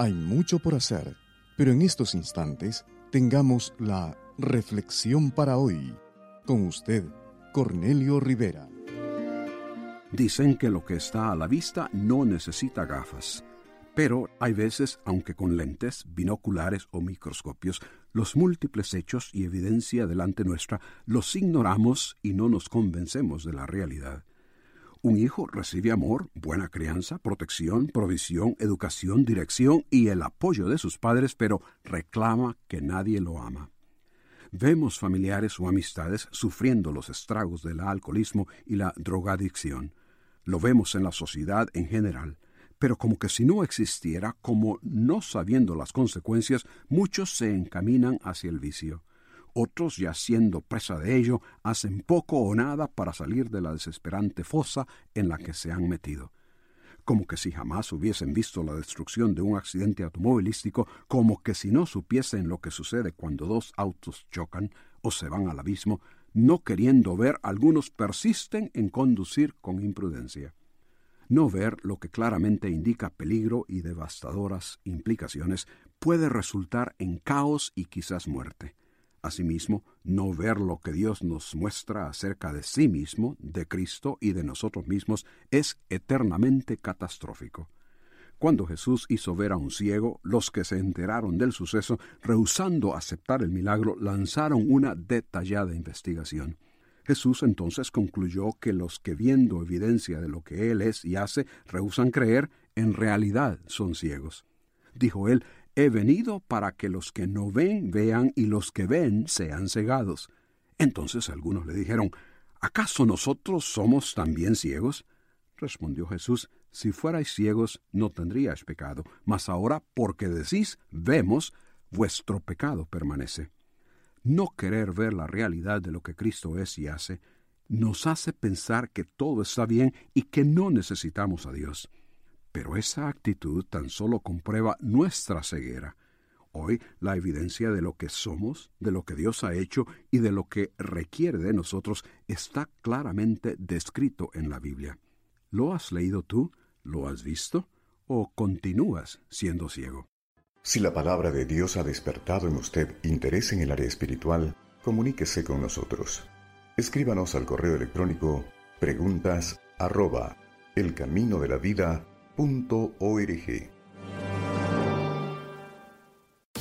Hay mucho por hacer, pero en estos instantes tengamos la reflexión para hoy. Con usted, Cornelio Rivera. Dicen que lo que está a la vista no necesita gafas. Pero hay veces, aunque con lentes, binoculares o microscopios, los múltiples hechos y evidencia delante nuestra los ignoramos y no nos convencemos de la realidad. Un hijo recibe amor, buena crianza, protección, provisión, educación, dirección y el apoyo de sus padres, pero reclama que nadie lo ama. Vemos familiares o amistades sufriendo los estragos del alcoholismo y la drogadicción. Lo vemos en la sociedad en general, pero como que si no existiera, como no sabiendo las consecuencias, muchos se encaminan hacia el vicio. Otros, ya siendo presa de ello, hacen poco o nada para salir de la desesperante fosa en la que se han metido. Como que si jamás hubiesen visto la destrucción de un accidente automovilístico, como que si no supiesen lo que sucede cuando dos autos chocan o se van al abismo, no queriendo ver, algunos persisten en conducir con imprudencia. No ver lo que claramente indica peligro y devastadoras implicaciones puede resultar en caos y quizás muerte. Asimismo, no ver lo que Dios nos muestra acerca de sí mismo, de Cristo y de nosotros mismos es eternamente catastrófico. Cuando Jesús hizo ver a un ciego, los que se enteraron del suceso, rehusando aceptar el milagro, lanzaron una detallada investigación. Jesús entonces concluyó que los que viendo evidencia de lo que Él es y hace rehusan creer, en realidad son ciegos. Dijo él, He venido para que los que no ven vean y los que ven sean cegados. Entonces algunos le dijeron, ¿acaso nosotros somos también ciegos? Respondió Jesús, si fuerais ciegos no tendríais pecado, mas ahora porque decís, vemos, vuestro pecado permanece. No querer ver la realidad de lo que Cristo es y hace, nos hace pensar que todo está bien y que no necesitamos a Dios. Pero esa actitud tan solo comprueba nuestra ceguera. Hoy la evidencia de lo que somos, de lo que Dios ha hecho y de lo que requiere de nosotros está claramente descrito en la Biblia. ¿Lo has leído tú? ¿Lo has visto? ¿O continúas siendo ciego? Si la palabra de Dios ha despertado en usted interés en el área espiritual, comuníquese con nosotros. Escríbanos al correo electrónico preguntas arroba elcaminodelavida.org